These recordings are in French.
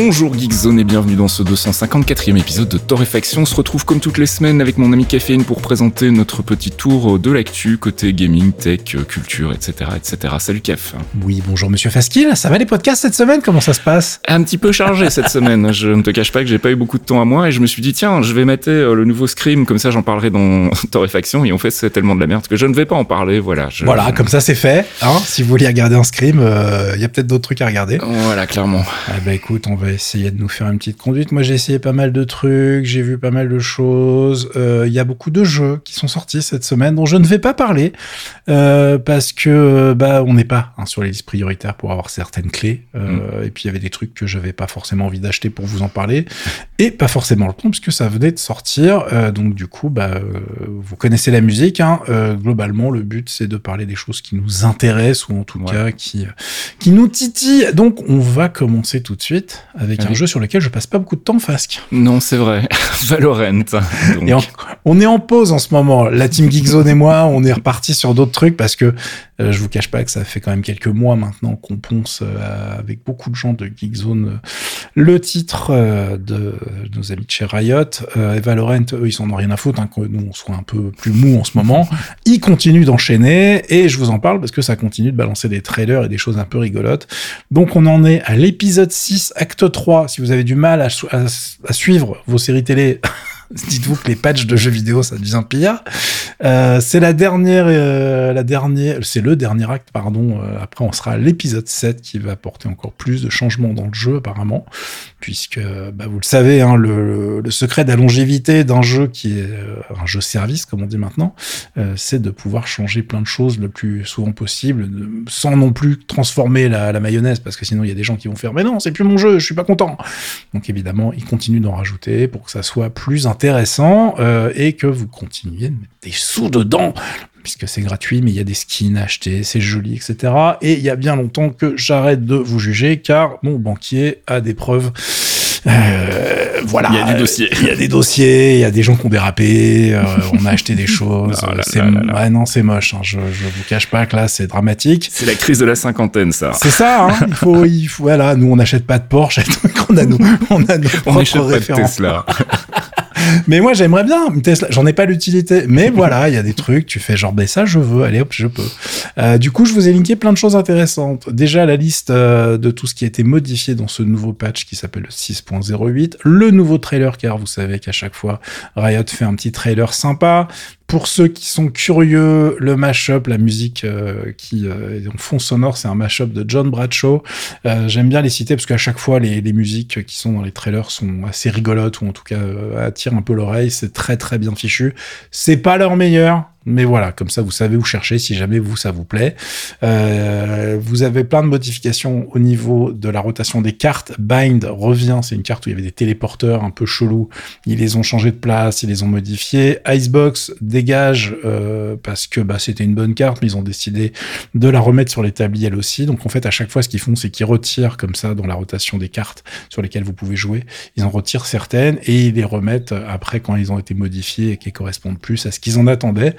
Bonjour Geekzone et bienvenue dans ce 254e épisode de Torréfaction. On se retrouve comme toutes les semaines avec mon ami Caféine pour présenter notre petit tour de l'actu côté gaming, tech, culture, etc. etc. Salut Caf. Oui, bonjour Monsieur Faskil, ça va les podcasts cette semaine? Comment ça se passe? Un petit peu chargé cette semaine. Je ne te cache pas que j'ai pas eu beaucoup de temps à moi et je me suis dit tiens, je vais mettre euh, le nouveau Scream, comme ça j'en parlerai dans Torréfaction et en fait c'est tellement de la merde que je ne vais pas en parler. Voilà. Voilà, comme ça c'est fait. Hein si vous voulez regarder un Scream, euh, il y a peut-être d'autres trucs à regarder. Voilà, clairement. Ah bah écoute, on va essayer de nous faire une petite conduite. Moi, j'ai essayé pas mal de trucs, j'ai vu pas mal de choses. Euh, Il y a beaucoup de jeux qui sont sortis cette semaine dont je ne vais pas parler euh, parce que bah on n'est pas hein, sur les listes prioritaires pour avoir certaines clés. Euh, Et puis il y avait des trucs que j'avais pas forcément envie d'acheter pour vous en parler et pas forcément le temps puisque ça venait de sortir. Euh, donc du coup, bah euh, vous connaissez la musique. Hein. Euh, globalement, le but c'est de parler des choses qui nous intéressent ou en tout Ouais. cas qui qui nous titillent. Donc on va commencer tout de suite avec un Allez. jeu sur lequel je passe pas beaucoup de temps, Fasque. Non, c'est vrai. Valorant. Donc, Et en- on est en pause en ce moment. La team Geekzone et moi, on est reparti sur d'autres trucs parce que euh, je vous cache pas que ça fait quand même quelques mois maintenant qu'on ponce euh, avec beaucoup de gens de Geekzone euh, le titre euh, de nos amis de chez Riot. Et Valorant, eux, ils s'en ont rien à foutre, hein, que nous on soit un peu plus mou en ce moment. Ils continuent d'enchaîner et je vous en parle parce que ça continue de balancer des trailers et des choses un peu rigolotes. Donc on en est à l'épisode 6, acte 3. Si vous avez du mal à, suivre vos séries télé, dites-vous que les patchs de jeux vidéo, ça devient pire. Euh, c'est la dernière, euh, la dernière, c'est le dernier acte, pardon. Euh, après, on sera l'épisode 7 qui va apporter encore plus de changements dans le jeu, apparemment, puisque, bah, vous le savez, hein, le, secret de la longévité d'un jeu qui est euh, un jeu service, comme on dit maintenant, euh, c'est de pouvoir changer plein de choses le plus souvent possible, sans non plus transformer la, la mayonnaise, parce que sinon il y a des gens qui vont faire, mais non, c'est plus mon jeu, je suis pas content. Donc évidemment, ils continuent d'en rajouter pour que ça soit plus intéressant euh, et que vous continuiez de mettre des sous dedans puisque c'est gratuit, mais il y a des skins à acheter, c'est joli, etc. Et il y a bien longtemps que j'arrête de vous juger, car mon banquier a des preuves. Euh, voilà. Il y a des dossiers. Il y a des dossiers, il y a des gens qui ont dérapé, euh, on a acheté des choses. Oh là c'est, là là là. ouais, non, c'est moche. hein, je, je vous cache pas que là, c'est dramatique. c'est la crise de la cinquantaine, ça. C'est ça, hein, il faut, il faut, voilà, nous on n'achète pas de Porsche, on a nos, on a nos On propres pas de. Tesla. Mais moi j'aimerais bien une Tesla, j'en ai pas l'utilité, mais voilà, il y a des trucs, tu fais genre, ben ça je veux, allez hop, je peux. Euh, du coup, je vous ai linké plein de choses intéressantes. Déjà la liste euh, de tout ce qui a été modifié dans ce nouveau patch qui s'appelle le 6.08, le nouveau trailer, car vous savez qu'à chaque fois Riot fait un petit trailer sympa. Pour ceux qui sont curieux, le mashup, la musique euh, qui euh, est en fond sonore, c'est un mashup de John Bradshaw. Euh, J'aime bien les citer parce qu'à chaque fois, les, les musiques qui sont dans les trailers sont assez rigolotes ou en tout cas euh, attirent un peu l'oreille. C'est très très bien fichu. C'est pas leur meilleur. Mais voilà, comme ça, vous savez où chercher si jamais vous, ça vous plaît. Euh, vous avez plein de modifications au niveau de la rotation des cartes. Bind revient, c'est une carte où il y avait des téléporteurs un peu chelous. Ils les ont changés de place, ils les ont modifiés. Icebox dégage euh, parce que bah, c'était une bonne carte, mais ils ont décidé de la remettre sur l'établi elle aussi. Donc en fait, à chaque fois, ce qu'ils font, c'est qu'ils retirent comme ça dans la rotation des cartes sur lesquelles vous pouvez jouer. Ils en retirent certaines et ils les remettent après quand ils ont été modifiés et qui correspondent plus à ce qu'ils en attendaient.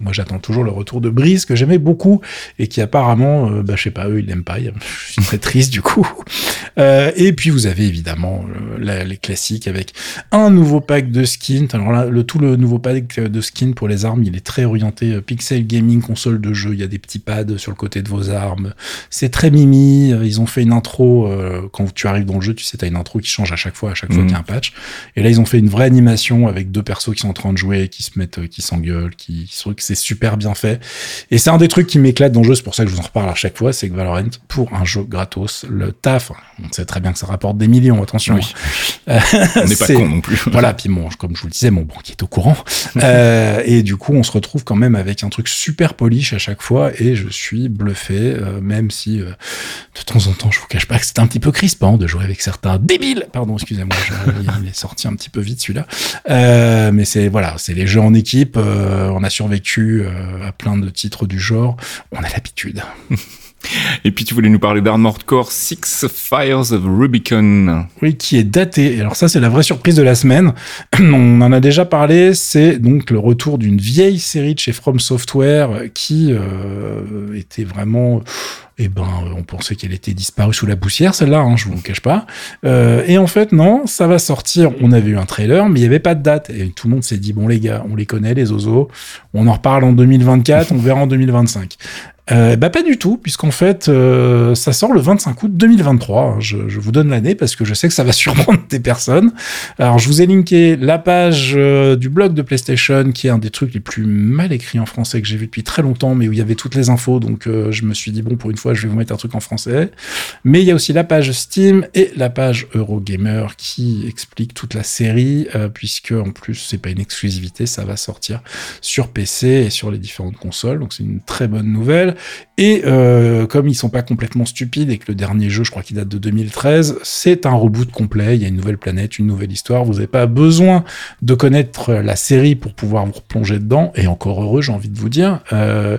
Moi, j'attends toujours le retour de Brise que j'aimais beaucoup et qui apparemment, euh, bah, je sais pas, eux, ils l'aiment pas. Je suis très triste du coup. Euh, et puis vous avez évidemment euh, la- les classiques avec un nouveau pack de skins. Alors là, le tout le nouveau pack de skins pour les armes, il est très orienté euh, pixel gaming, console de jeu. Il y a des petits pads sur le côté de vos armes. C'est très mimi. Euh, Ils ont fait une intro euh, quand tu arrives dans le jeu, tu sais, t'as une intro qui change à chaque fois, à chaque fois Mhm. qu'il y a un patch. Et là, ils ont fait une vraie animation avec deux persos qui sont en train de jouer, qui se mettent, qui s'engueulent, qui, qui sont- c'est super bien fait. Et c'est un des trucs qui m'éclate dans le jeu, c'est pour ça que je vous en reparle à chaque fois, c'est que Valorant, pour un jeu gratos, le taf, on sait très bien que ça rapporte des millions, attention. Oui. on n'est pas con non plus. voilà, puis bon, comme je vous le disais, mon banquier est au courant. euh, et du coup, on se retrouve quand même avec un truc super polish à chaque fois, et je suis bluffé, euh, même si euh, de temps en temps, je vous cache pas que c'est un petit peu crispant de jouer avec certains débiles. Pardon, excusez-moi, il est sorti un petit peu vite celui-là. Euh, mais c'est voilà, c'est les jeux en équipe. Euh, on a survécu euh, à plein de titres du genre. On a l'habitude. Et puis tu voulais nous parler d'Armored Core Six Fires of Rubicon. Oui, qui est daté. Alors ça, c'est la vraie surprise de la semaine. On en a déjà parlé. C'est donc le retour d'une vieille série de chez From Software qui euh, était vraiment eh ben, on pensait qu'elle était disparue sous la poussière, celle-là, hein, je vous cache pas. Euh, et en fait, non, ça va sortir. On avait eu un trailer, mais il n'y avait pas de date. Et tout le monde s'est dit, bon, les gars, on les connaît, les oiseaux. On en reparle en 2024, on verra en 2025. Euh, bah pas du tout, puisqu'en fait, euh, ça sort le 25 août 2023. Je, je vous donne l'année parce que je sais que ça va surprendre des personnes. Alors, je vous ai linké la page euh, du blog de PlayStation, qui est un des trucs les plus mal écrits en français que j'ai vu depuis très longtemps, mais où il y avait toutes les infos. Donc, euh, je me suis dit, bon, pour une fois, je vais vous mettre un truc en français. Mais il y a aussi la page Steam et la page Eurogamer qui explique toute la série, euh, puisque en plus, c'est pas une exclusivité, ça va sortir sur PC et sur les différentes consoles. Donc, c'est une très bonne nouvelle. Et euh, comme ils sont pas complètement stupides et que le dernier jeu, je crois qu'il date de 2013, c'est un reboot complet. Il y a une nouvelle planète, une nouvelle histoire. Vous n'avez pas besoin de connaître la série pour pouvoir vous replonger dedans. Et encore heureux, j'ai envie de vous dire. Euh,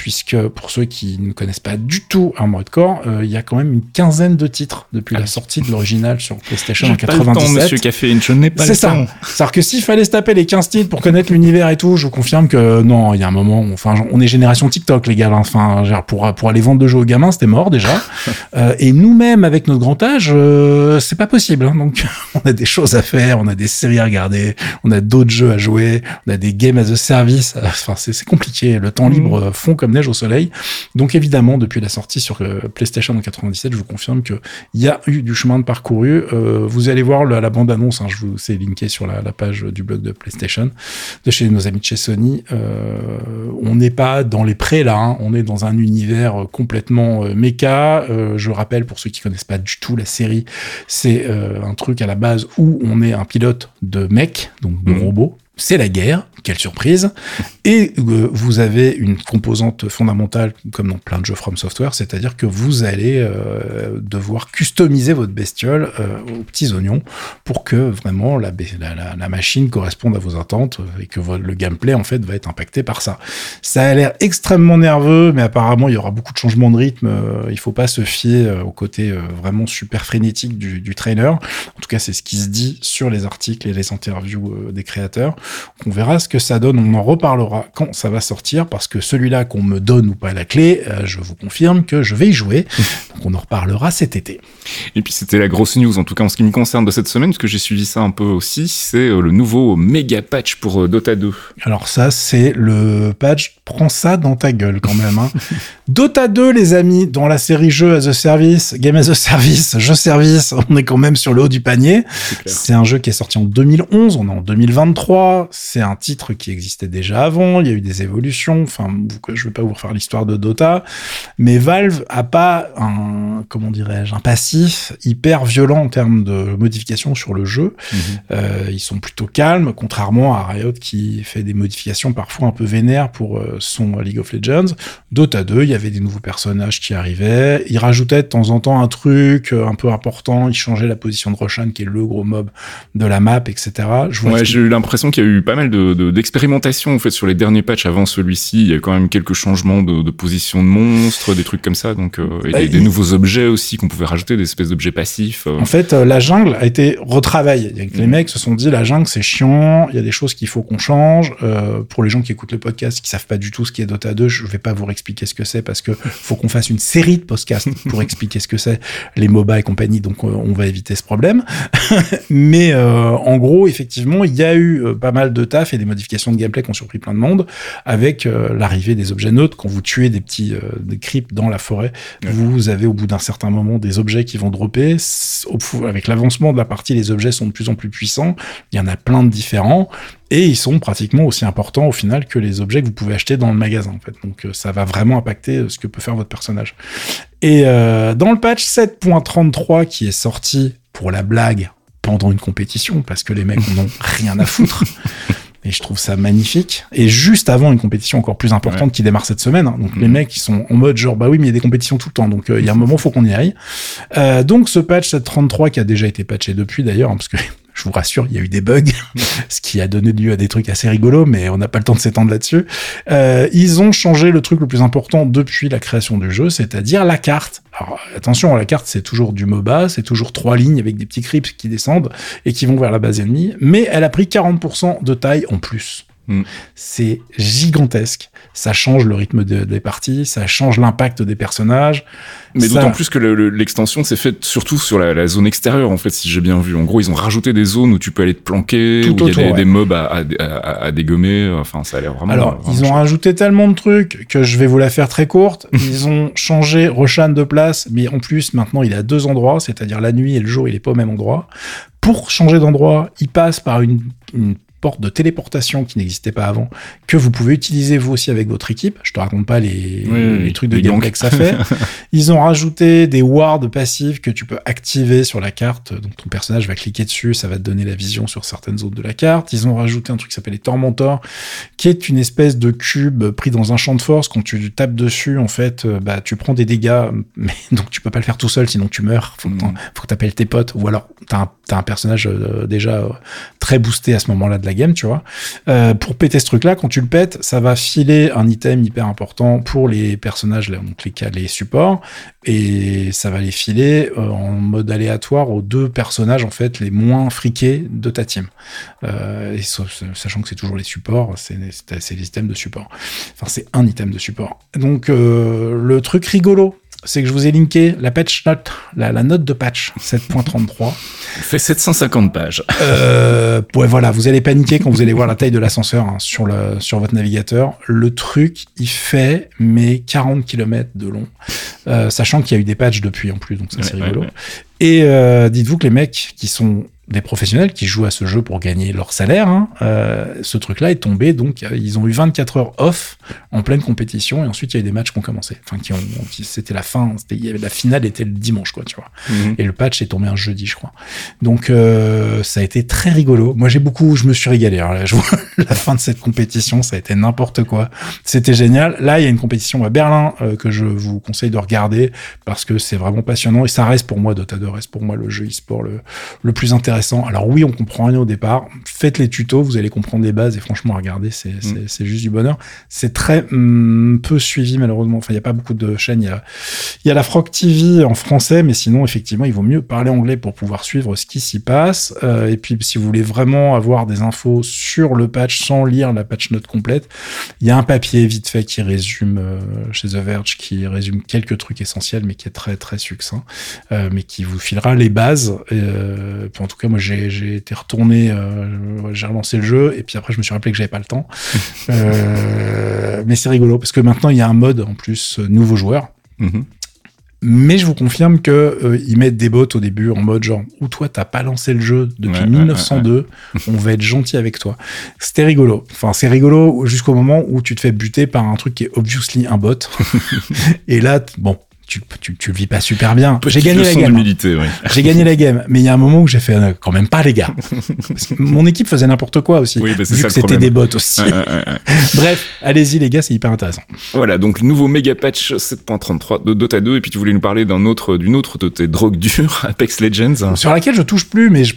puisque pour ceux qui ne connaissent pas du tout Armored Core, euh, il y a quand même une quinzaine de titres depuis Ah la oui. sortie de l'original sur PlayStation en J'ai pas le temps, 97. monsieur Caféine, je n'ai pas C'est ça. C'est-à-dire que s'il fallait se taper les 15 titres pour connaître l'univers et tout, je vous confirme que non, il y a un moment, où- enfin, on est génération TikTok, les gars. hein. Enfin, pour, pour aller vendre de jeux aux gamins, c'était mort déjà. Euh, et nous-mêmes, avec notre grand âge, euh, c'est pas possible. hein. Donc, on a des choses à faire, on a des séries à regarder, on a d'autres jeux à jouer, on a des games as a service. Enfin, c'est compliqué. Le temps libre euh, fond comme neige au soleil. Donc, évidemment, depuis la sortie sur euh, PlayStation en 97, je vous confirme que il y a eu du chemin de parcouru. Euh, vous allez voir la, la bande-annonce, hein, je vous ai linké sur la, la page du blog de PlayStation, de chez nos amis de chez Sony. Euh, on n'est pas dans les prés là, hein. on est dans un univers complètement méca. Je rappelle pour ceux qui connaissent pas du tout la série, c'est un truc à la base où on est un pilote de mec, donc de Mhm. robot. C'est la guerre, quelle surprise. Et euh, vous avez une composante fondamentale, comme dans plein de jeux From Software, c'est-à-dire que vous allez euh, devoir customiser votre bestiole euh, aux petits oignons pour que vraiment la, machine corresponde à vos attentes et que le gameplay en fait va être impacté par ça. Ça a l'air extrêmement nerveux, mais apparemment il y aura beaucoup de changements de rythme. il faut pas se fier au côté vraiment super frénétique du, du trailer. En tout cas, c'est ce qui se dit sur les articles et les interviews des créateurs. On verra ce que ça donne. On en reparlera quand ça va sortir, parce que celui-là qu'on me donne ou pas la clé, euh, je vous confirme que je vais y jouer. Donc on en reparlera cet été. Et puis c'était la grosse news, en tout cas en ce qui me concerne de cette semaine, parce que j'ai suivi ça un peu aussi, c'est euh, le nouveau méga patch pour euh, Dota 2. Alors ça, c'est le patch. Prends ça dans ta gueule quand même. Hein. Dota 2, les amis, dans la série jeu as a service, game as a service, jeu service, on est quand même sur le haut du panier. C'est un jeu qui est sorti en 2011, on est en 2023. C'est un titre qui existait déjà avant. Il y a eu des évolutions. Enfin, je vais pas vous refaire l'histoire de Dota, mais Valve a pas un, comment dirais-je, un passif hyper violent en termes de modifications sur le jeu. Mhm. Euh, ils sont plutôt calmes, contrairement à Riot qui fait des modifications parfois un peu vénères pour euh, son League of Legends. Dota 2, il y avait des nouveaux personnages qui arrivaient. Ils rajoutaient de temps en temps un truc euh, un peu important. Ils changeaient la position de Roshan, qui est le gros mob de la map, etc. Je vois Ouais, ce j'ai eu l'impression qu'il y a eu pas mal de, de- d'expérimentation en fait sur les derniers patchs avant celui-ci. Il y a eu quand même quelques changements de, de position de monstres, des trucs comme ça. Donc euh, et Bah, des, nouveaux objets aussi qu'on pouvait rajouter, des espèces d'objets passifs. euh. En fait, euh, la jungle a été retravaillée. Les Mhm. mecs se sont dit, la jungle, c'est chiant, il y a des choses qu'il faut qu'on change. Euh, pour les gens qui écoutent le podcast, qui savent pas du tout ce qu'est Dota 2, je vais pas vous expliquer ce que c'est parce que faut qu'on fasse une série de podcasts pour expliquer ce que c'est, les MOBA et compagnie, donc on va éviter ce problème. Mais en gros, effectivement, il y a eu pas mal de taf et des modifications modifications de gameplay qui ont surpris plein de monde, avec euh, l'arrivée des objets neutres. Quand vous tuez des petits euh, des creeps dans la forêt, vous avez au bout d'un certain moment des objets qui vont dropper. Avec l'avancement de la partie, les objets sont de plus en plus puissants. Il y en a plein de différents et ils sont pratiquement aussi importants au final que les objets que vous pouvez acheter dans le magasin en fait. Donc ça va vraiment impacter ce que peut faire votre personnage. Et dans le patch 7.33 qui est sorti pour la blague pendant une compétition parce que les mecs n'ont rien à foutre. Et je trouve ça magnifique. Et juste avant une compétition encore plus importante qui démarre cette semaine. Hein. donc les mm. mecs, ils sont en mode genre, bah oui, mais il y a des compétitions tout le temps. Donc euh, il y a un moment, faut qu'on y aille. Euh, donc ce patch 733 qui a déjà été patché depuis d'ailleurs, hein, parce que je vous rassure, il y a eu des bugs, ce qui a donné lieu à des trucs assez rigolos, mais on n'a pas le temps de s'étendre là-dessus. Euh, ils ont changé le truc le plus important depuis la création du jeu, c'est-à-dire la carte. Alors attention, la carte c'est toujours du MOBA, c'est toujours trois lignes avec des petits crypts qui descendent et qui vont vers la base ennemie, mais elle a pris 40% de taille en plus. Mm. C'est gigantesque. Ça change le rythme des parties, ça change l'impact des personnages. Mais d'autant plus que l'extension s'est faite surtout sur la, zone extérieure, en fait, si j'ai bien vu. En gros, ils ont rajouté des zones où tu peux aller te planquer, où il y a des, mobs à, dégommer. Enfin, ça a l'air vraiment. Alors, ils ont rajouté tellement de trucs que je vais vous la faire très courte. ils ont changé Roshan de place, mais en plus, maintenant, il est à deux endroits, c'est-à-dire la nuit et le jour, il est pas au même endroit. Pour changer d'endroit, il passe par une, une porte de téléportation qui n'existait pas avant, que vous pouvez utiliser vous aussi avec votre équipe. Je te raconte pas les, les trucs de gameplay que ça fait. Ils ont rajouté des wards passifs que tu peux activer sur la carte. Donc ton personnage va cliquer dessus, ça va te donner la vision sur certaines zones de la carte. Ils ont rajouté un truc qui s'appelle les Tormentors, qui est une espèce de cube pris dans un champ de force. Quand tu tapes dessus, en fait, euh, bah, tu prends des dégâts, mais donc tu peux pas le faire tout seul, sinon tu meurs. Faut que mm. faut que t'appelles tes potes, ou alors t'as un, as un personnage euh, déjà euh, très boosté à ce moment-là de la game, tu vois. Euh, pour péter ce truc-là, quand tu le pètes, ça va filer un item hyper important pour les personnages, donc les, les supports, et ça va les filer euh, en mode aléatoire aux deux personnages en fait les moins friqués de ta team. Euh, sachant que c'est toujours les supports, c'est les items de support. Enfin, c'est un item de support. Donc le truc rigolo c'est que je vous ai linké la patch note, la, note de patch 7.33. fait 750 pages. Euh, ouais, voilà, vous allez paniquer quand vous allez voir la taille de l'ascenseur hein, sur, le, sur votre navigateur. Le truc, il fait mais 40 km de long, euh, sachant qu'il y a eu des patchs depuis en plus, donc ça c'est rigolo. Et euh, dites-vous que les mecs qui sont des professionnels qui jouent à ce jeu pour gagner leur salaire. Hein. Euh, ce truc-là est tombé, donc euh, ils ont eu 24 heures off en pleine compétition, et ensuite il y a eu des matchs qui ont commencé. Enfin, qui ont, c'était la fin, c'était, la finale était le dimanche, quoi, tu vois. Mhm. Et le patch est tombé un jeudi, je crois. Donc euh, ça a été très rigolo. Moi, j'ai beaucoup, je me suis régalé. Alors, là, je vois la fin de cette compétition, ça a été n'importe quoi. C'était génial. Là, il y a une compétition à Berlin euh, que je vous conseille de regarder parce que c'est vraiment passionnant et ça reste pour moi Dota 2 reste pour moi le jeu e-sport le, le plus intéressant alors oui, on comprend rien au départ. Faites les tutos, vous allez comprendre les bases et franchement, regardez, c'est mm. juste du bonheur. C'est très mm, peu suivi malheureusement. Enfin, il n'y a pas beaucoup de chaînes. Il y a, y a la Frog TV en français, mais sinon, effectivement, il vaut mieux parler anglais pour pouvoir suivre ce qui s'y passe. Euh, et puis, si vous voulez vraiment avoir des infos sur le patch sans lire la patch note complète, il y a un papier vite fait qui résume euh, chez The Verge, qui résume quelques trucs essentiels, mais qui est très très succinct, euh, mais qui vous filera les bases. en tout cas, moi, j'ai été retourné, euh, j'ai relancé le jeu, et puis après, je me suis rappelé que j'avais pas le temps. euh, mais c'est rigolo, parce que maintenant, il y a un mode, en plus, euh, nouveau joueur. Mm-hmm. Mais je vous confirme que euh, ils mettent des bots au début en mode genre ou toi t'as pas lancé le jeu depuis 1902, on va être gentil avec toi. C'était rigolo. Enfin c'est rigolo jusqu'au moment où tu te fais buter par un truc qui est obviously un bot. et là bon tu, tu, tu, le vis pas super bien. J'ai gagné la game. Oui. J'ai gagné la game, mais il y a un moment où j'ai fait euh, quand même pas les gars. mon équipe faisait n'importe quoi aussi. Oui, bah vu que c'était des bots aussi. Bref, allez-y les gars, c'est hyper intéressant. Voilà, donc nouveau méga patch 7.33 de Dota 2 et puis tu voulais nous parler d'un autre d'une autre de tes drogues dures, Apex Legends. Sur laquelle je touche plus, mais je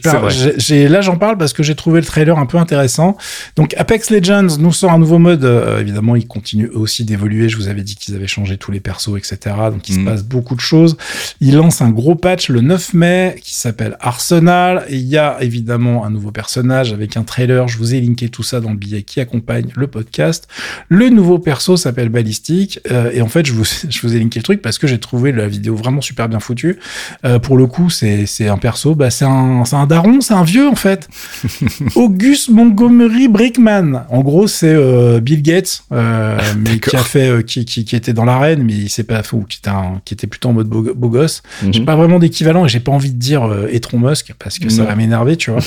j'ai là j'en parle parce que j'ai trouvé le trailer un peu intéressant. Donc Apex Legends nous sort un nouveau mode. Euh, évidemment, ils continuent aussi d'évoluer. Je vous avais dit qu'ils avaient changé tous les persos, etc. Donc ils se passe beaucoup de choses. Il lance un gros patch le 9 mai qui s'appelle Arsenal. Et il y a évidemment un nouveau personnage avec un trailer. Je vous ai linké tout ça dans le billet qui accompagne le podcast. Le nouveau perso s'appelle Ballistic. Euh, et en fait, je vous, je vous ai linké le truc parce que j'ai trouvé la vidéo vraiment super bien foutue. Euh, pour le coup, c'est un perso, bah, c'est un, un daron, c'est un vieux en fait. Auguste Montgomery Brickman. En gros, c'est euh, Bill Gates, mais qui a fait, qui, qui, qui, était dans l'arène, mais il s'est pas ou qui était, un, qui était plutôt en mode beau, beau gosse. Mhm. J'ai pas vraiment d'équivalent et j'ai pas envie de dire euh, Etron Musk parce que ça va m'énerver, tu vois.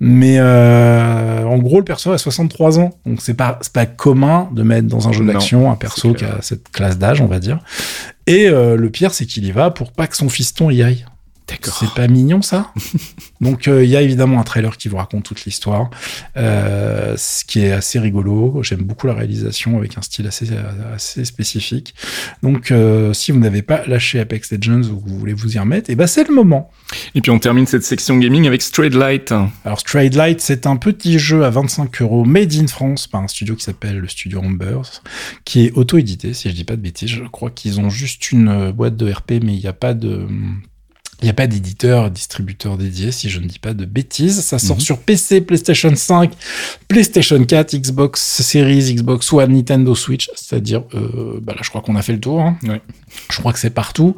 mais euh, en gros, le perso a 63 ans, donc c'est pas pas commun de mettre dans un jeu d'action un perso qui a cette classe d'âge, on va dire. Et euh, le pire, c'est qu'il y va pour pas que son fiston y aille. D'accord. C'est pas mignon ça? Donc euh, il y a évidemment un trailer qui vous raconte toute l'histoire, euh, ce qui est assez rigolo. J'aime beaucoup la réalisation avec un style assez, assez spécifique. Donc euh, si vous n'avez pas lâché Apex Legends ou que vous voulez vous y remettre, et ben c'est le moment. Et puis on termine cette section gaming avec Straight Light. Alors Straight Light, c'est un petit jeu à 25 euros made in France par un studio qui s'appelle le studio Ambers, qui est auto-édité, si je dis pas de bêtises. Je crois qu'ils ont juste une euh, boîte de RP, mais il n'y a pas de... Il n'y a pas d'éditeur, distributeur dédié, si je ne dis pas de bêtises. Ça sort Mhm. sur PC, PlayStation 5, PlayStation 4, Xbox Series, Xbox One, Nintendo Switch. C'est-à-dire, euh, bah là, je crois qu'on a fait le tour. hein. Je crois que c'est partout.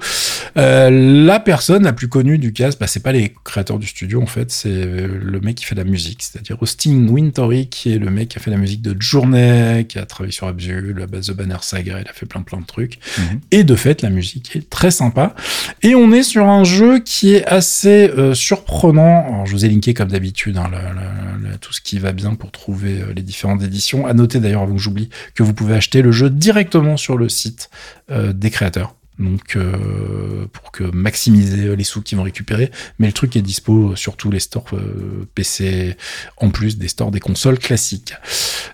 Euh, la personne la plus connue du cast, bah, c'est pas les créateurs du studio en fait, c'est euh, le mec qui fait la musique, c'est-à-dire Austin Wintory, qui est le mec qui a fait la musique de Journey, qui a travaillé sur Abzu, la base de Banner Saga, il a fait plein plein de trucs. Mhm. Et de fait, la musique est très sympa. Et on est sur un jeu qui est assez euh, surprenant. Alors, je vous ai linké comme d'habitude hein, tout ce qui va bien pour trouver euh, les différentes éditions. À noter d'ailleurs, avant que j'oublie, que vous pouvez acheter le jeu directement sur le site euh, des créateurs. Donc pour que maximiser les sous qu'ils vont récupérer, mais le truc est dispo sur tous les stores PC en plus des stores des consoles classiques.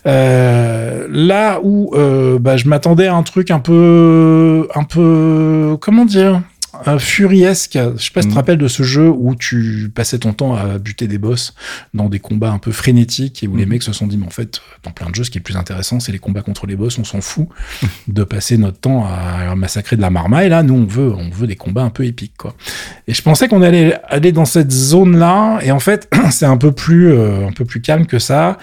Là où bah, je m'attendais à un truc un peu, un peu, comment dire, un furiesque. Je sais pas si tu te Mhm. rappelles de ce jeu où tu passais ton temps à buter des boss dans des combats un peu frénétiques et où les Mhm. mecs se sont dit, mais en fait, dans plein de jeux, ce qui est le plus intéressant, c'est les combats contre les boss. On s'en fout de passer notre temps à massacrer de la marmaille. Là, nous, on veut, on veut des combats un peu épiques, quoi. Et je pensais qu'on allait aller dans cette zone-là, et en fait, c'est un peu plus, euh, un peu plus calme que ça.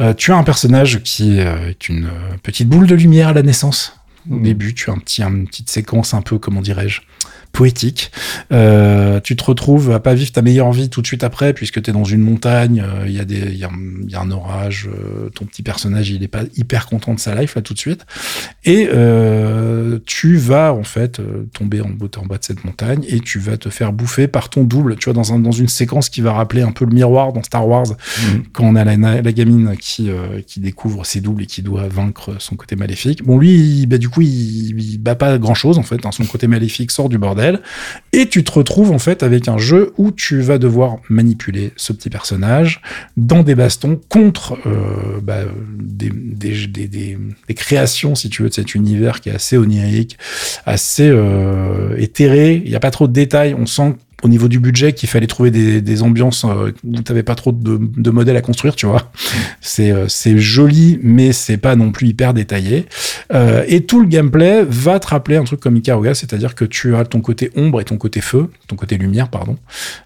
Euh, tu as un personnage qui euh, est une petite boule de lumière à la naissance. Au Mhm. début, tu as un petit, une petite séquence un peu, comment dirais-je, poétique. Euh, tu te retrouves à pas vivre ta meilleure vie tout de suite après, puisque tu es dans une montagne, euh, il y, a des- il y, a un- il y a un orage, euh, ton petit personnage, il est pas hyper content de sa life là tout de suite. Et tu vas en fait tomber en bas, en bas de cette montagne et tu vas te faire bouffer par ton double, tu vois, dans, un, dans une séquence qui va rappeler un peu le miroir dans Star Wars, Mhm. quand on a la, gamine qui, qui découvre ses doubles et qui doit vaincre son côté maléfique. Bon, lui, il- bah, du coup, il, il bat pas grand chose, en fait. hein. son côté maléfique sort du bordel. Et tu te retrouves, en fait, avec un jeu où tu vas devoir manipuler ce petit personnage dans des bastons contre euh, bah, des, créations, si tu veux, de cet univers qui est assez onirique, assez euh, éthéré. Il n'y a pas trop de détails. On sent au niveau du budget qu'il fallait trouver des, des ambiances euh, où tu pas trop de, de modèles à construire, tu vois. C'est euh, c'est joli, mais c'est pas non plus hyper détaillé. Euh, et tout le gameplay va te rappeler un truc comme Ikaruga, c'est-à-dire que tu as ton côté ombre et ton côté feu, ton côté lumière, pardon.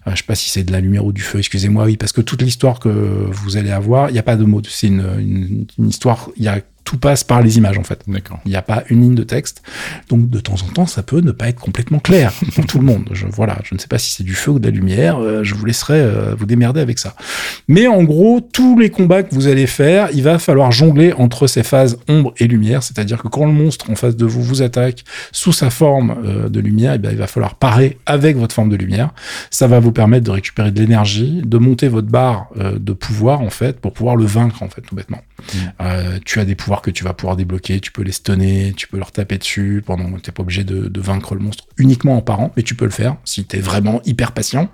Euh, je sais pas si c'est de la lumière ou du feu, excusez-moi, oui, parce que toute l'histoire que vous allez avoir, il n'y a pas de mots. C'est une, une, une histoire, il y a tout passe par les images en fait. D'accord. Il n'y a pas une ligne de texte. Donc de temps en temps, ça peut ne pas être complètement clair pour tout le monde. Je, voilà, je ne sais pas si c'est du feu ou de la lumière. euh, je vous laisserai euh, vous démerder avec ça. Mais en gros, tous les combats que vous allez faire, il va falloir jongler entre ces phases ombre et lumière. C'est-à-dire que quand le monstre en face de vous vous attaque sous sa forme euh, de lumière, eh bien, il va falloir parer avec votre forme de lumière. Ça va vous permettre de récupérer de l'énergie, de monter votre barre de pouvoir en fait pour pouvoir le vaincre en fait tout bêtement. Euh, tu as des pouvoirs que tu vas pouvoir débloquer, tu peux les stunner, tu peux leur taper dessus pendant t'es pas obligé de, de vaincre le monstre uniquement en parant, mais tu peux le faire si t'es vraiment hyper patient.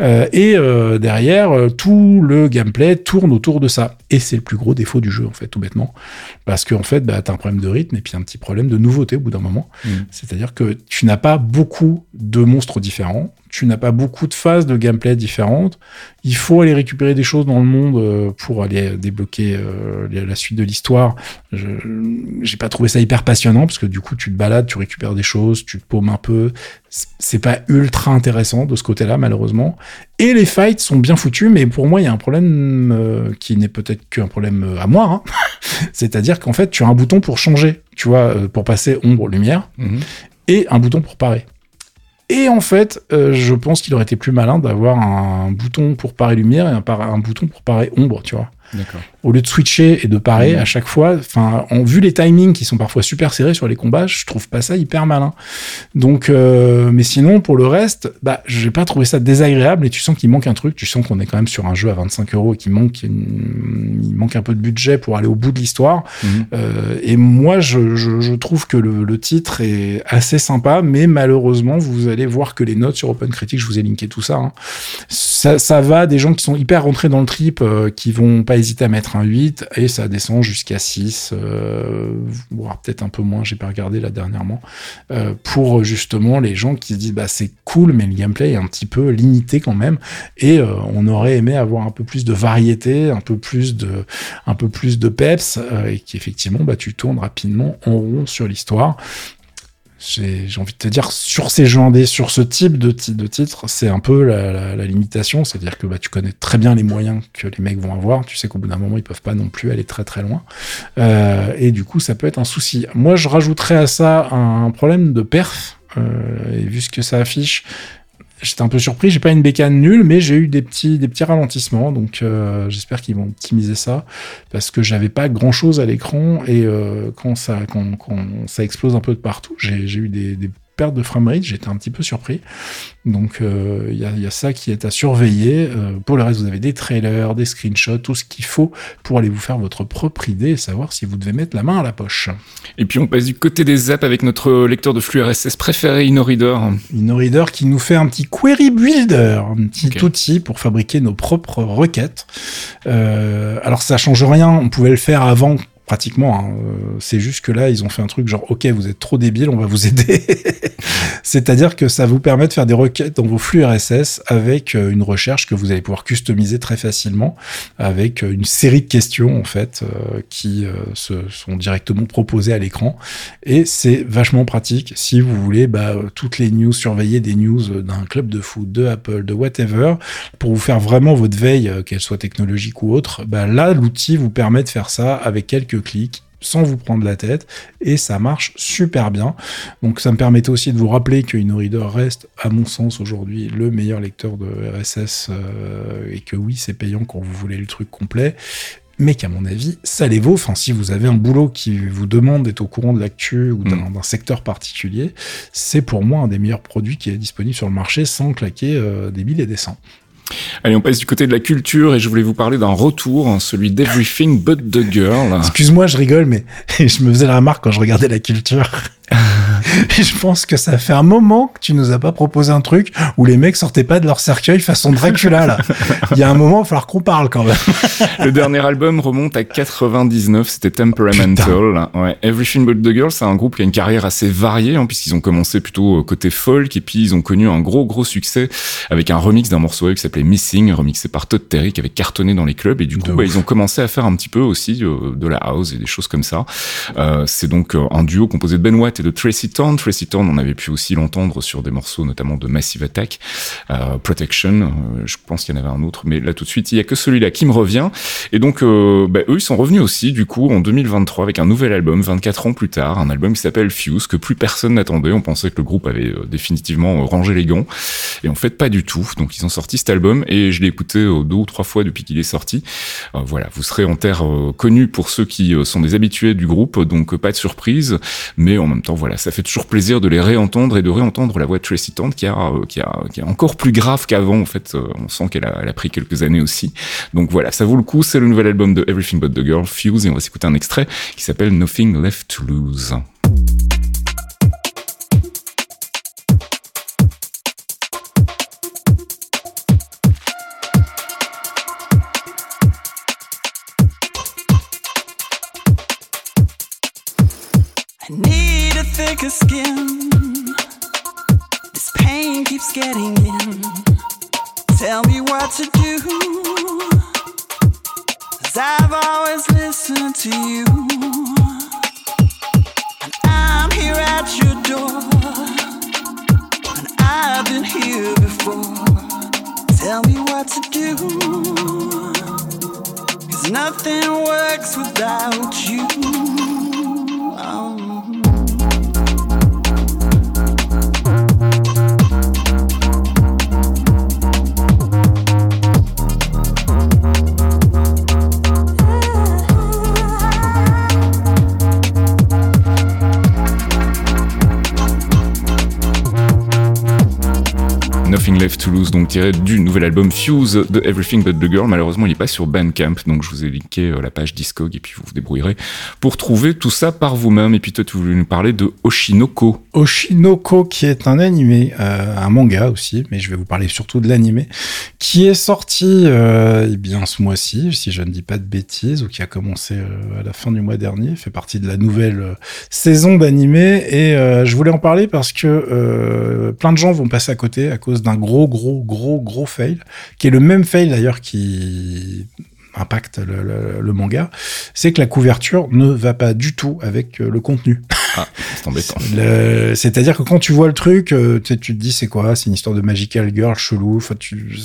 Euh, et euh, derrière, euh, tout le gameplay tourne autour de ça. Et c'est le plus gros défaut du jeu en fait, tout bêtement, parce que en fait, bah, t'as un problème de rythme et puis un petit problème de nouveauté au bout d'un moment. Mhm. C'est-à-dire que tu n'as pas beaucoup de monstres différents. Tu n'as pas beaucoup de phases de gameplay différentes. Il faut aller récupérer des choses dans le monde euh, pour aller débloquer euh, la suite de l'histoire. Je J'ai pas trouvé ça hyper passionnant parce que du coup, tu te balades, tu récupères des choses, tu te paumes un peu. C'est pas ultra intéressant de ce côté-là, malheureusement. Et les fights sont bien foutus, mais pour moi, il y a un problème euh, qui n'est peut-être qu'un problème à moi. Hein. C'est-à-dire qu'en fait, tu as un bouton pour changer, tu vois, pour passer ombre-lumière, mhm. et un bouton pour parer. Et en fait, euh, je pense qu'il aurait été plus malin d'avoir un bouton pour parer lumière et un, un bouton pour parer ombre, tu vois au lieu de switcher et de parer mmh. à chaque fois, enfin, en vu les timings qui sont parfois super serrés sur les combats, je trouve pas ça hyper malin. Donc, euh, mais sinon, pour le reste, bah, j'ai pas trouvé ça désagréable et tu sens qu'il manque un truc. Tu sens qu'on est quand même sur un jeu à 25 euros et qu'il manque, il manque un peu de budget pour aller au bout de l'histoire. Mmh. Euh, et moi, je, je, je trouve que le, le, titre est assez sympa, mais malheureusement, vous allez voir que les notes sur Open Critique, je vous ai linké tout ça, hein, ça, ça, va des gens qui sont hyper rentrés dans le trip, euh, qui vont pas hésiter à mettre un 8 et ça descend jusqu'à 6, euh, voire peut-être un peu moins, j'ai pas regardé là dernièrement, euh, pour justement les gens qui se disent bah c'est cool mais le gameplay est un petit peu limité quand même. Et euh, on aurait aimé avoir un peu plus de variété, un peu plus de, un peu plus de peps et qu'effectivement bah tu tournes rapidement en rond sur l'histoire j'ai envie de te dire, sur ces indés, sur ce type de, titre, c'est un peu la, la, limitation. C'est-à-dire que bah, tu connais très bien les moyens que les mecs vont avoir. Tu sais qu'au bout d'un moment, ils peuvent pas non plus aller très très loin. Euh, et du coup, ça peut être un souci. Moi, je rajouterais à ça un, problème de perf. Euh, et vu ce que ça affiche, J'étais un peu surpris, j'ai pas une bécane nulle, mais j'ai eu des petits, des petits ralentissements, donc euh, j'espère qu'ils vont optimiser ça, parce que j'avais pas grand chose à l'écran, et euh, quand, ça, quand, quand, ça explose un peu de partout, j'ai eu des, des perte de framerate, j'étais un petit peu surpris. Donc il euh, y, a, ça qui est à surveiller. Euh, pour le reste, vous avez des trailers, des screenshots, tout ce qu'il faut pour aller vous faire votre propre idée et savoir si vous devez mettre la main à la poche. Et puis on passe du côté des apps avec notre lecteur de flux RSS préféré, InnoReader. InnoReader qui nous fait un petit query builder, un petit outil pour fabriquer nos propres requêtes. Euh, alors ça change rien, on pouvait le faire avant pratiquement. Hein. Euh, c'est juste que là, ils ont fait un truc genre, ok, vous êtes trop débile, on va vous aider. C'est-à-dire que ça vous permet de faire des requêtes dans vos flux RSS avec euh, une recherche que vous allez pouvoir customiser très facilement, avec euh, une série de questions en fait qui se sont directement proposées à l'écran. Et c'est vachement pratique si vous voulez bah, toutes les news, surveiller des news d'un club de foot, de Apple, de whatever, pour vous faire vraiment votre veille, qu'elle soit technologique ou autre. Bah, là, l'outil vous permet de faire ça avec quelques clics sans vous prendre la tête et ça marche super bien. Donc ça me permettait aussi de vous rappeler que InnoReader reste à mon sens aujourd'hui le meilleur lecteur de RSS euh, et que oui c'est payant quand vous voulez le truc complet mais qu'à mon avis, ça les vaut. Enfin, si vous avez un boulot qui vous demande d'être au courant de l'actu ou d'un mm. secteur particulier, c'est pour moi un des meilleurs produits qui est disponible sur le marché sans claquer euh, des billes et des cents. Allez, on passe du côté de la culture et je voulais vous parler d'un retour, hein, celui d'Everything But the Girl. Excuse-moi, je rigole, mais je me faisais la remarque quand je regardais la culture. je pense que ça fait un moment que tu nous as pas proposé un truc où les mecs sortaient pas de leur cercueil façon Dracula là. Il y a un moment, il va falloir qu'on parle quand même. le dernier album remonte à 99, c'était Temperamental. Ouais, Everything But the Girl, c'est un groupe qui a une carrière assez variée, hein, puisqu'ils ont commencé plutôt côté folk et puis ils ont connu un gros gros succès avec un remix d'un morceau qui s'appelait Missing, remixé par Todd Terry qui avait cartonné dans les clubs et du coup bah, ils ont commencé à faire un petit peu aussi euh, de la house et des choses comme ça. Euh, c'est donc euh, un duo composé de Ben Watt et de Tracy Tracy Thorn, on avait pu aussi l'entendre sur des morceaux notamment de Massive Attack, euh, Protection, euh, je pense qu'il y en avait un autre, mais là tout de suite, il y a que celui-là qui me revient. Et donc, euh, bah, eux, ils sont revenus aussi, du coup, en 2023 avec un nouvel album, 24 ans plus tard, un album qui s'appelle Fuse, que plus personne n'attendait. On pensait que le groupe avait définitivement rangé les gants. Et en fait, pas du tout. Donc, ils ont sorti cet album et je l'ai écouté deux ou trois fois depuis qu'il est sorti. voilà, vous serez en terre connue pour ceux qui sont des habitués du groupe, donc pas de surprise. Mais en même temps, voilà, ça fait toujours plaisir de les réentendre et de réentendre la voix de Tracy Tante qui a, euh, qui a, qui est encore plus grave qu'avant. En fait, euh, on sent qu'elle a, elle a pris quelques années aussi. Donc voilà, ça vaut le coup. C'est le nouvel album de Everything But the Girl, Fuse, et on va s'écouter un extrait qui s'appelle Nothing Left to Lose. Thicker skin. This pain keeps getting in. Tell me what to do. Cause I've always listened to you. Donc tiré du nouvel album Fuse de Everything But The Girl. Malheureusement, il n'est pas sur Bandcamp, donc je vous ai linké euh, la page Discog et puis vous vous débrouillerez pour trouver tout ça par vous-même. Et puis toi, tu voulais nous parler de Oshinoko. Oshinoko, qui est un animé, euh, un manga aussi, mais je vais vous parler surtout de l'animé, qui est sorti euh, eh bien ce mois-ci, si je ne dis pas de bêtises, ou qui a commencé à la fin du mois dernier, fait partie de la nouvelle saison d'animé. Et je voulais en parler parce que plein de gens vont passer à côté à cause d'un gros, gros, gros, gros fail, qui est le même fail d'ailleurs qui impacte le, manga, c'est que la couverture ne va pas du tout avec euh, le contenu. Ah, c'est embêtant. C'est-à-dire que quand tu vois le truc, euh, tu, te dis c'est quoi? C'est une histoire de magical girl chelou. Enfin, tu,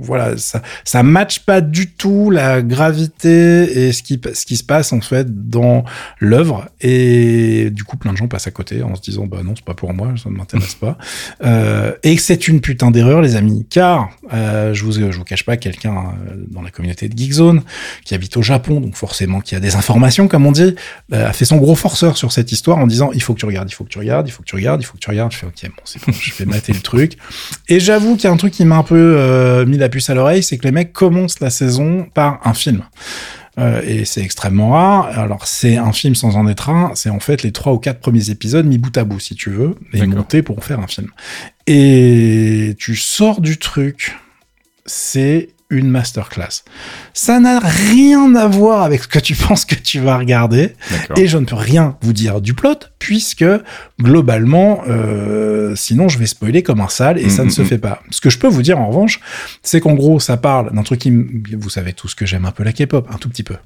voilà, ça, ça match pas du tout la gravité et ce qui, ce qui se passe en fait dans l'œuvre. Et du coup, plein de gens passent à côté en se disant bah non, c'est pas pour moi, ça ne m'intéresse pas. Euh, et c'est une putain d'erreur, les amis, car euh, je vous, je vous cache pas quelqu'un dans la communauté de Geekzone qui habite au Japon, donc forcément qui a des informations, comme on dit, a fait son gros forceur sur cette histoire en disant il faut que tu regardes, il faut que tu regardes, il faut que tu regardes, il faut que tu regardes. Je fais ok, bon, c'est bon, je vais mater le truc. Et j'avoue qu'il y a un truc qui m'a un peu euh, mis la puce à l'oreille, c'est que les mecs commencent la saison par un film. Euh, et c'est extrêmement rare. Alors c'est un film sans en être un. C'est en fait les trois ou quatre premiers épisodes mis bout à bout, si tu veux, et montés pour en faire un film. Et tu sors du truc, c'est une masterclass. Ça n'a rien à voir avec ce que tu penses que tu vas regarder. Et je ne peux rien vous dire du plot, puisque globalement, euh, sinon je vais spoiler comme un sale et ça Mm, ne se mm, fait pas. Ce que je peux vous dire en revanche, c'est qu'en gros, ça parle d'un truc qui, vous savez tous que j'aime un peu la K-pop, un tout petit peu.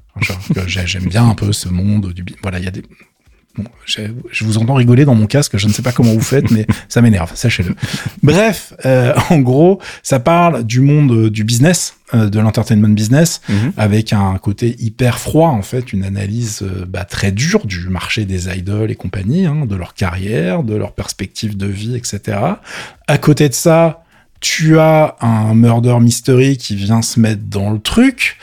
J'ai- j'aime bien un peu ce monde du, voilà, il y a des, Bon, je vous entends rigoler dans mon casque, je ne sais pas comment vous faites, mais ça m'énerve, sachez-le. Bref, euh, en gros, ça parle du monde euh, du business, euh, de l'entertainment business, Mhm. avec un côté hyper froid, en fait, une analyse euh, bah, très dure du marché des idoles et compagnie, hein, de leur carrière, de leur perspective de vie, etc. À côté de ça, tu as un murder mystery qui vient se mettre dans le truc,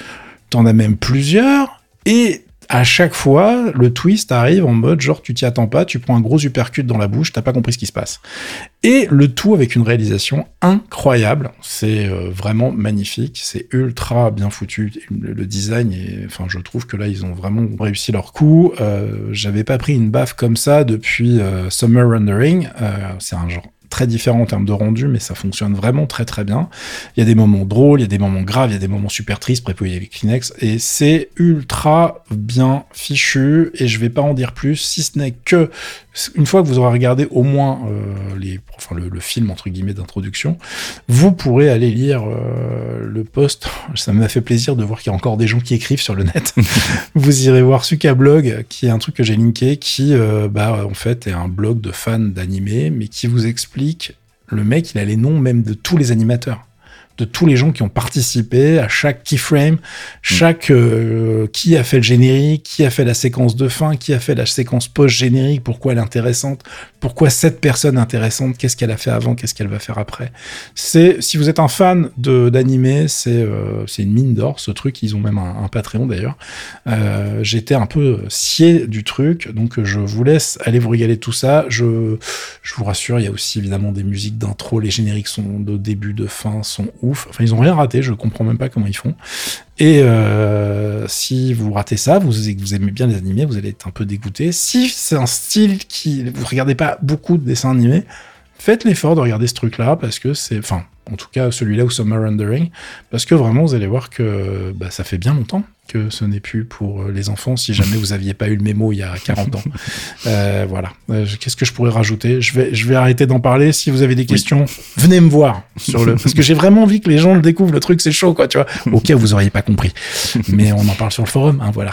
t'en as même plusieurs, et à chaque fois, le twist arrive en mode genre tu t'y attends pas, tu prends un gros uppercut dans la bouche, t'as pas compris ce qui se passe. Et le tout avec une réalisation incroyable, c'est euh, vraiment magnifique, c'est ultra bien foutu, le, design est, enfin je trouve que là ils ont vraiment réussi leur coup. Euh, J'avais pas pris une baffe comme ça depuis euh, Summer Rendering, Euh, c'est un genre très différent en termes de rendu, mais ça fonctionne vraiment très très bien. Il y a des moments drôles, il y a des moments graves, il y a des moments super tristes, prépoyés avec Kleenex, et c'est ultra bien fichu, et je vais pas en dire plus, si ce n'est que, une fois que vous aurez regardé au moins euh, les, enfin, le, le film, entre guillemets, d'introduction, vous pourrez aller lire euh, le post. Ça m'a fait plaisir de voir qu'il y a encore des gens qui écrivent sur le net. vous irez voir Sukablog, qui est un truc que j'ai linké, qui, euh, bah, en fait, est un blog de fans d'animé, mais qui vous explique, le mec, il a les noms même de tous les animateurs de tous les gens qui ont participé à chaque keyframe, chaque euh, qui a fait le générique, qui a fait la séquence de fin, qui a fait la séquence post-générique, pourquoi elle est intéressante, pourquoi cette personne est intéressante, qu'est-ce qu'elle a fait avant, qu'est-ce qu'elle va faire après. C'est si vous êtes un fan de d'animé, c'est euh, c'est une mine d'or ce truc. Ils ont même un, un Patreon d'ailleurs. Euh, J'étais un peu scié du truc, donc je vous laisse aller vous régaler tout ça. Je je vous rassure, il y a aussi évidemment des musiques d'intro, les génériques sont de début, de fin, sont ouf. Enfin, ils ont rien raté, je comprends même pas comment ils font. Et euh, si vous ratez ça, vous, vous aimez bien les animés, vous allez être un peu dégoûté. Si c'est un style qui vous regardez pas beaucoup de dessins animés, faites l'effort de regarder ce truc-là parce que c'est, enfin, en tout cas celui-là ou Summer Rendering, parce que vraiment vous allez voir que bah, ça fait bien longtemps que ce n'est plus pour euh, les enfants si jamais vous aviez pas eu le mémo il y a 40 ans. Euh, voilà. Euh, Qu'est-ce que je pourrais rajouter? Je vais, je vais arrêter d'en parler. Si vous avez des questions, venez me voir sur le, parce que j'ai vraiment envie que les gens le découvrent. Le truc, c'est chaud, quoi, tu vois. Ok, vous auriez pas compris. Mais on en parle sur le forum, hein, voilà.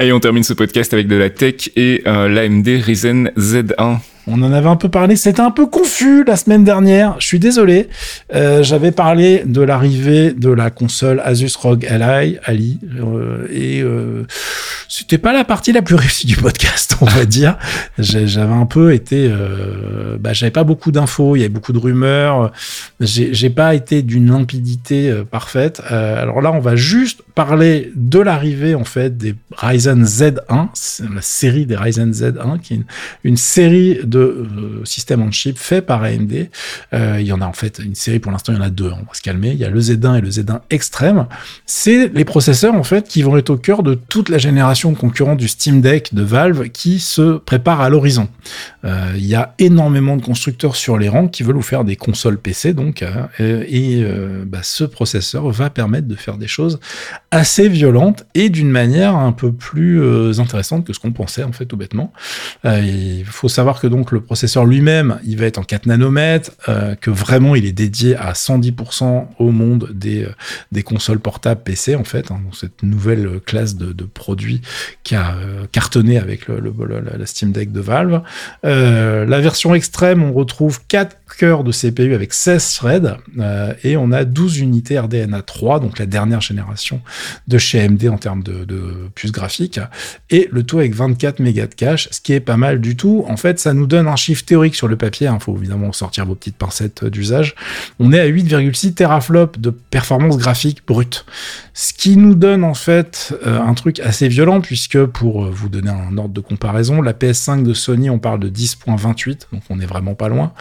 Et on termine ce podcast avec de la tech et euh, l'AMD Ryzen Z1. On en avait un peu parlé. C'était un peu confus la semaine dernière. Je suis désolé. Euh, J'avais parlé de l'arrivée de la console Asus ROG Ally, Ali, euh, et euh, c'était pas la partie la plus réussie du podcast, on va dire. J'avais un peu été, euh, bah, j'avais pas beaucoup d'infos. Il y avait beaucoup de rumeurs. J'ai pas été d'une limpidité parfaite. Alors là, on va juste parler de l'arrivée en fait des Ryzen Z1, c'est la série des Ryzen Z1, qui est une, une série de euh, systèmes on chip fait par AMD. Euh, il y en a en fait une série pour l'instant, il y en a deux. on va se calmer. Il y a le Z1 et le Z1 Extreme. C'est les processeurs en fait qui vont être au cœur de toute la génération concurrente du Steam Deck de Valve qui se prépare à l'horizon. Euh, il y a énormément de constructeurs sur les rangs qui veulent vous faire des consoles PC donc et bah, ce processeur va permettre de faire des choses assez violentes et d'une manière un peu plus intéressante que ce qu'on pensait en fait tout bêtement. Il faut savoir que donc le processeur lui-même, il va être en 4 nanomètres, euh, que vraiment il est dédié à 110% au monde des, euh, consoles portables PC en fait, hein, donc cette nouvelle euh, classe de, produits qui a cartonné avec le, la, Steam Deck de Valve. La version extrême, on retrouve 4 cœurs de CPU avec 16 threads et on a 12 unités RDNA 3, donc la dernière génération de chez AMD en termes de, de puces graphiques, et le tout avec 24 mégas de cache, ce qui est pas mal du tout. En fait, ça nous donne un chiffre théorique sur le papier, il faut évidemment sortir vos petites pincettes d'usage. On est à 8,6 teraflops de performance graphique brute, ce qui nous donne en fait euh, un truc assez violent, puisque pour euh, vous donner un ordre de comparaison, la PS5 de Sony, on parle de 10.28, donc on est vraiment pas loin.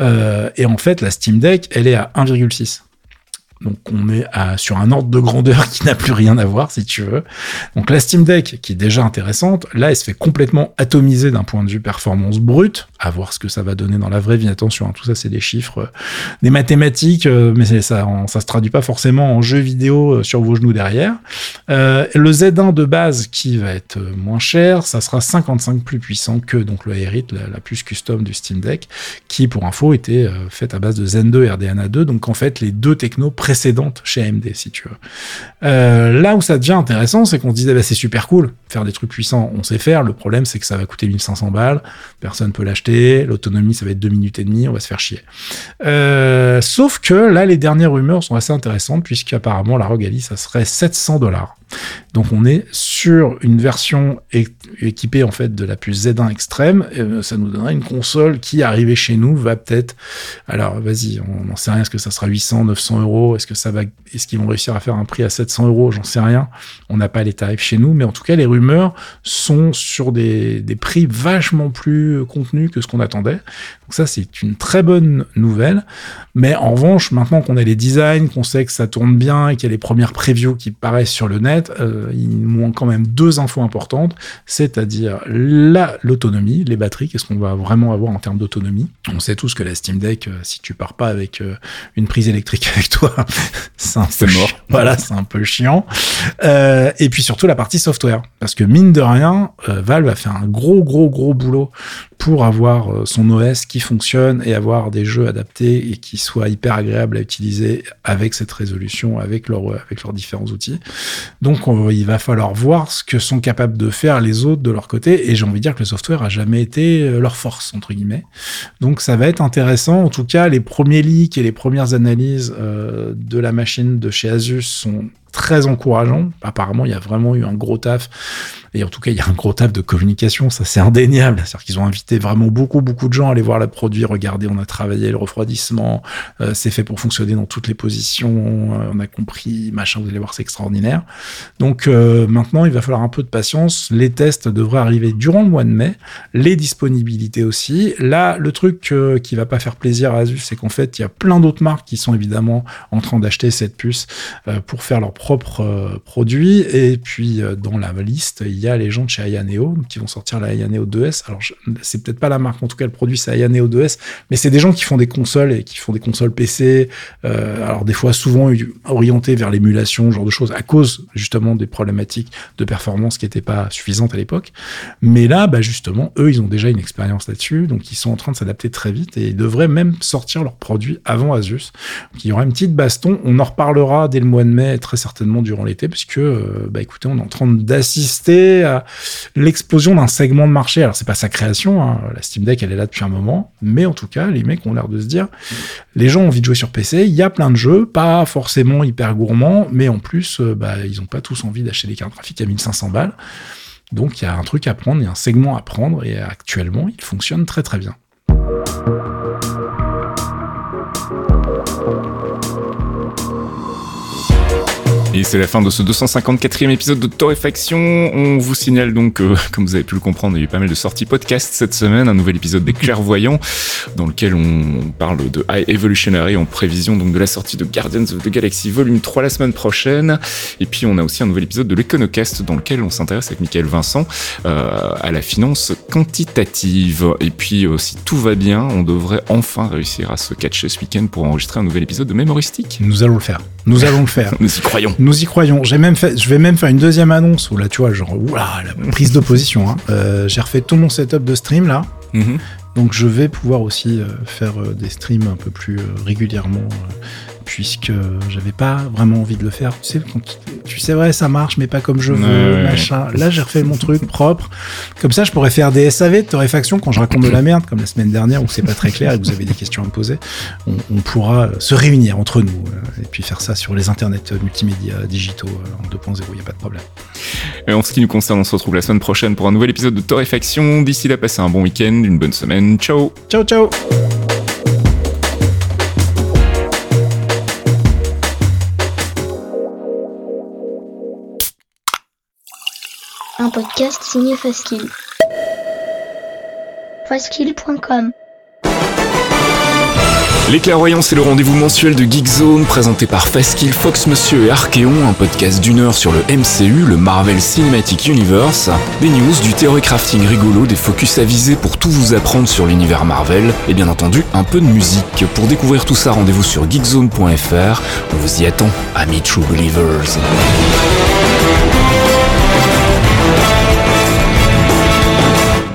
Euh, et en fait, la Steam Deck, elle est à 1,6. Donc on est sur un ordre de grandeur qui n'a plus rien à voir, si tu veux. Donc la Steam Deck, qui est déjà intéressante, là, elle se fait complètement atomiser d'un point de vue performance brute. À voir ce que ça va donner dans la vraie vie. Attention, hein, tout ça, c'est des chiffres, euh, des mathématiques, euh, mais ça, ça se traduit pas forcément en jeu vidéo euh, sur vos genoux derrière. Le Z1 de base, qui va être moins cher, ça sera 55 plus puissant que donc le Aerith, la, la puce custom du Steam Deck, qui, pour info, était faite à base de Zen 2 et RDNA 2. Donc en fait, les deux technos précédentes chez AMD, si tu veux. Euh, là où ça devient intéressant, c'est qu'on se disait, bah, c'est super cool, faire des trucs puissants, on sait faire. Le problème, c'est que ça va coûter 1500 balles, personne peut l'acheter, l'autonomie, ça va être deux minutes et demie, on va se faire chier. Euh, sauf que là, les dernières rumeurs sont assez intéressantes, puisqu'apparemment, la Rogue Ally, ça serait 700 dollars. Donc on est sur une version équipée en fait de la puce Z1 extrême. Euh, ça nous donnera une console qui, arrivée chez nous, va peut-être. Alors vas-y, on n'en sait rien. Est-ce que ça sera 800, 900 euros? Est-ce que ça va Est-ce qu'ils vont réussir à faire un prix à 700 euros? J'en sais rien. On n'a pas les tarifs chez nous, mais en tout cas les rumeurs sont sur des, des prix vachement plus contenus que ce qu'on attendait. Donc ça c'est une très bonne nouvelle. Mais en revanche, maintenant qu'on a les designs, qu'on sait que ça tourne bien et qu'il y a les premières previews qui paraissent sur le net, euh, il nous manque quand même deux infos importantes, c'est-à-dire la l'autonomie, les batteries, qu'est-ce qu'on va vraiment avoir en termes d'autonomie. On sait tous que la Steam Deck, euh, si tu pars pas avec euh, une prise électrique avec toi, c'est un C'est peu mort. Voilà, c'est un peu chiant. Euh, et puis surtout la partie software, parce que mine de rien, euh, Valve a fait un gros gros gros boulot pour avoir son OS qui fonctionne et avoir des jeux adaptés et qui soient hyper agréables à utiliser avec cette résolution, avec, leur, avec leurs différents outils. Donc on- il va falloir voir ce que sont capables de faire les autres de leur côté. Et j'ai envie de dire que le software a jamais été euh, leur force, entre guillemets. Donc ça va être intéressant. En tout cas, les premiers leaks et les premières analyses euh, de la machine de chez Asus sont très encourageants. Apparemment, il y a vraiment eu un gros taf. Et en tout cas, il y a un gros taf de communication, ça c'est indéniable. C'est-à-dire qu'ils ont invité vraiment beaucoup, beaucoup de gens à aller voir le produit. Regardez, on a travaillé le refroidissement, euh, c'est fait pour fonctionner dans toutes les positions, euh, on a compris, machin, vous allez voir, c'est extraordinaire. Donc euh, maintenant, il va falloir un peu de patience. Les tests devraient arriver durant le mois de mai, les disponibilités aussi. Là, le truc qui va pas faire plaisir à Asus, c'est qu'en fait, il y a plein d'autres marques qui sont évidemment en train d'acheter cette puce pour faire leur propres produits. Et puis, dans la liste, il y a les gens de chez Ayaneo donc, qui vont sortir la Ayaneo 2S. Alors, c'est peut-être pas la marque, en tout cas, le produit, c'est Ayaneo 2S. Mais c'est des gens qui font des consoles et qui font des consoles PC. euh, alors, des fois, souvent orientés vers l'émulation, genre de choses, à cause, justement, des problématiques de performance qui n'étaient pas suffisantes à l'époque. Mais là, bah, justement, eux, ils ont déjà une expérience là-dessus. Donc, ils sont en train de s'adapter très vite et ils devraient même sortir leurs produits avant Asus. Donc, il y aura une petite baston. On en reparlera dès le mois de mai, très certainement durant l'été, puisque, euh, bah, écoutez, on est en train d'assister à l'explosion d'un segment de marché. Alors, c'est pas sa création, hein. la Steam Deck, elle est là depuis un moment, mais en tout cas, les mecs ont l'air de se dire, les gens ont envie de jouer sur PC, il y a plein de jeux, pas forcément hyper gourmands, mais en plus, euh, bah, ils ont pas tous envie d'acheter des cartes graphiques à 1500 balles. Donc, il y a un truc à prendre, il y a un segment à prendre, et actuellement, il fonctionne très très bien. Et c'est la fin de ce 254e épisode de Torréfaction. On vous signale donc, que, comme vous avez pu le comprendre, il y a eu pas mal de sorties podcast cette semaine. Un nouvel épisode des Clairvoyants, dans lequel on parle de High Evolutionary en prévision donc de la sortie de Guardians of the Galaxy Volume 3 la semaine prochaine. Et puis on a aussi un nouvel épisode de l'Econocast, dans lequel on s'intéresse avec Michael Vincent euh, à la finance quantitative. Et puis, euh, si tout va bien, on devrait enfin réussir à se catcher ce week-end pour enregistrer un nouvel épisode de Mémoristique. Nous allons le faire. Nous allons le faire. Nous y croyons. Nous y croyons. J'ai même fait, je vais même faire une deuxième annonce où là, tu vois, genre, la prise de position. Hein. Euh, J'ai refait tout mon setup de stream là. Mhm. Donc je vais pouvoir aussi euh, faire euh, des streams un peu plus régulièrement, puisque j'avais pas vraiment envie de le faire. Tu sais, quand tu, sais, vrai, ça marche, mais pas comme je veux, Ouais, ouais, machin. Là, j'ai refait mon truc propre. Comme ça, je pourrais faire des SAV de torréfaction quand je raconte de la merde, comme la semaine dernière où c'est pas très clair et que vous avez des questions à me poser. On, on pourra se réunir entre nous euh, et puis faire ça sur les internets multimédia digitaux euh, en 2.0, il y a pas de problème. Et en ce qui nous concerne, on se retrouve la semaine prochaine pour un nouvel épisode de Torréfaction. D'ici là, passez un bon week-end, une bonne semaine. Ciao Ciao, ciao Un podcast signé Faskill. Faskill.com Les Clairvoyants, le rendez-vous mensuel de Geekzone présenté par Faskill, Fox Monsieur et Archeon, un podcast d'une heure sur le MCU, le Marvel Cinematic Universe, des news, du théorie crafting rigolo, des focus avisés pour tout vous apprendre sur l'univers Marvel, et bien entendu un peu de musique. Pour découvrir tout ça, rendez-vous sur geekzone.fr. On vous y attend, amis True Believers.